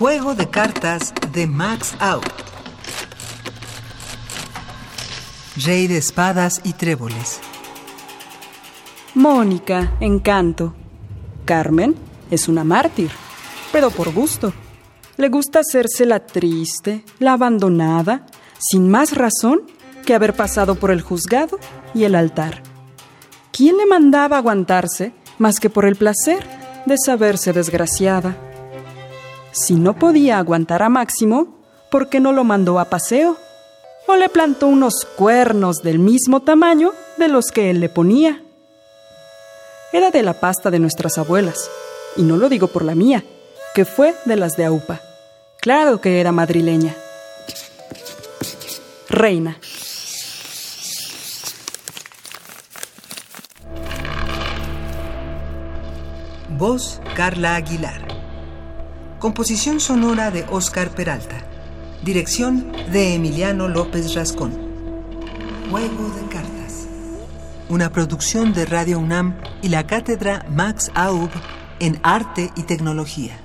Juego de cartas de Max Out. Rey de espadas y tréboles. Mónica, encanto. Carmen es una mártir, pero por gusto. Le gusta hacerse la triste, la abandonada, sin más razón que haber pasado por el juzgado y el altar. ¿Quién le mandaba aguantarse más que por el placer de saberse desgraciada? Si no podía aguantar a Máximo, ¿por qué no lo mandó a paseo? ¿O le plantó unos cuernos del mismo tamaño de los que él le ponía? Era de la pasta de nuestras abuelas, y no lo digo por la mía, que fue de las de Aupa. Claro que era madrileña. Reina. Voz Carla Aguilar. Composición sonora de Oscar Peralta. Dirección de Emiliano López Rascón. Juego de cartas. Una producción de Radio UNAM y la cátedra Max Aub en Arte y Tecnología.